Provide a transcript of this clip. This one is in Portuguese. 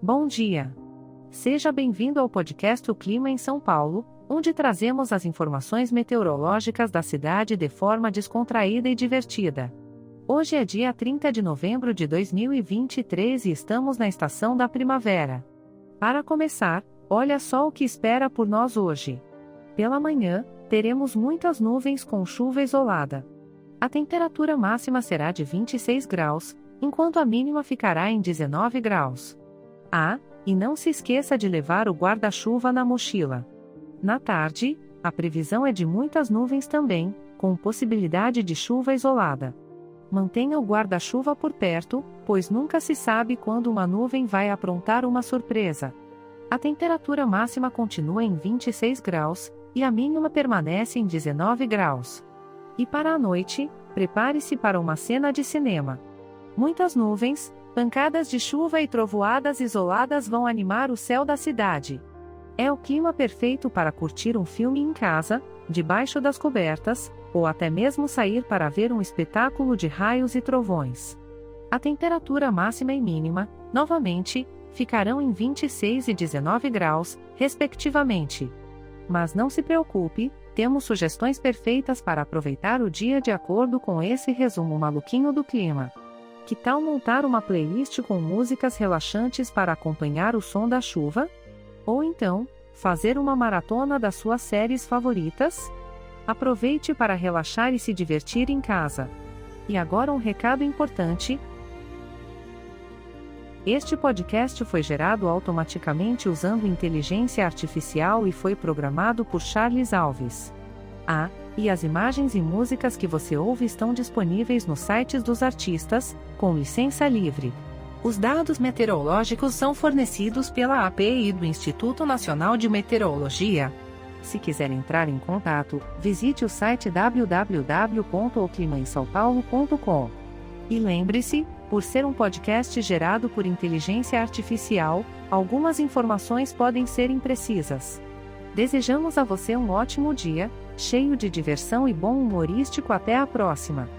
Bom dia. Seja bem-vindo ao podcast O Clima em São Paulo, onde trazemos as informações meteorológicas da cidade de forma descontraída e divertida. Hoje é dia 30 de novembro de 2023 e estamos na estação da primavera. Para começar, olha só o que espera por nós hoje. Pela manhã, teremos muitas nuvens com chuva isolada. A temperatura máxima será de 26 graus, enquanto a mínima ficará em 19 graus. Ah, e não se esqueça de levar o guarda-chuva na mochila. Na tarde, a previsão é de muitas nuvens também, com possibilidade de chuva isolada. Mantenha o guarda-chuva por perto, pois nunca se sabe quando uma nuvem vai aprontar uma surpresa. A temperatura máxima continua em 26 graus, e a mínima permanece em 19 graus. E para a noite, prepare-se para uma cena de cinema. Muitas nuvens, Pancadas de chuva e trovoadas isoladas vão animar o céu da cidade. É o clima perfeito para curtir um filme em casa, debaixo das cobertas, ou até mesmo sair para ver um espetáculo de raios e trovões. A temperatura máxima e mínima, novamente, ficarão em 26 e 19 graus, respectivamente. Mas não se preocupe, temos sugestões perfeitas para aproveitar o dia de acordo com esse resumo maluquinho do clima. Que tal montar uma playlist com músicas relaxantes para acompanhar o som da chuva? Ou então, fazer uma maratona das suas séries favoritas? Aproveite para relaxar e se divertir em casa. E agora um recado importante. Este podcast foi gerado automaticamente usando inteligência artificial e foi programado por Charles Alves. Ah, e as imagens e músicas que você ouve estão disponíveis nos sites dos artistas, com licença livre. Os dados meteorológicos são fornecidos pela API do Instituto Nacional de Meteorologia. Se quiser entrar em contato, visite o site www.oclimainsaopaulo.com. E lembre-se, por ser um podcast gerado por inteligência artificial, algumas informações podem ser imprecisas. Desejamos a você um ótimo dia, cheio de diversão e bom humorístico. Até a próxima!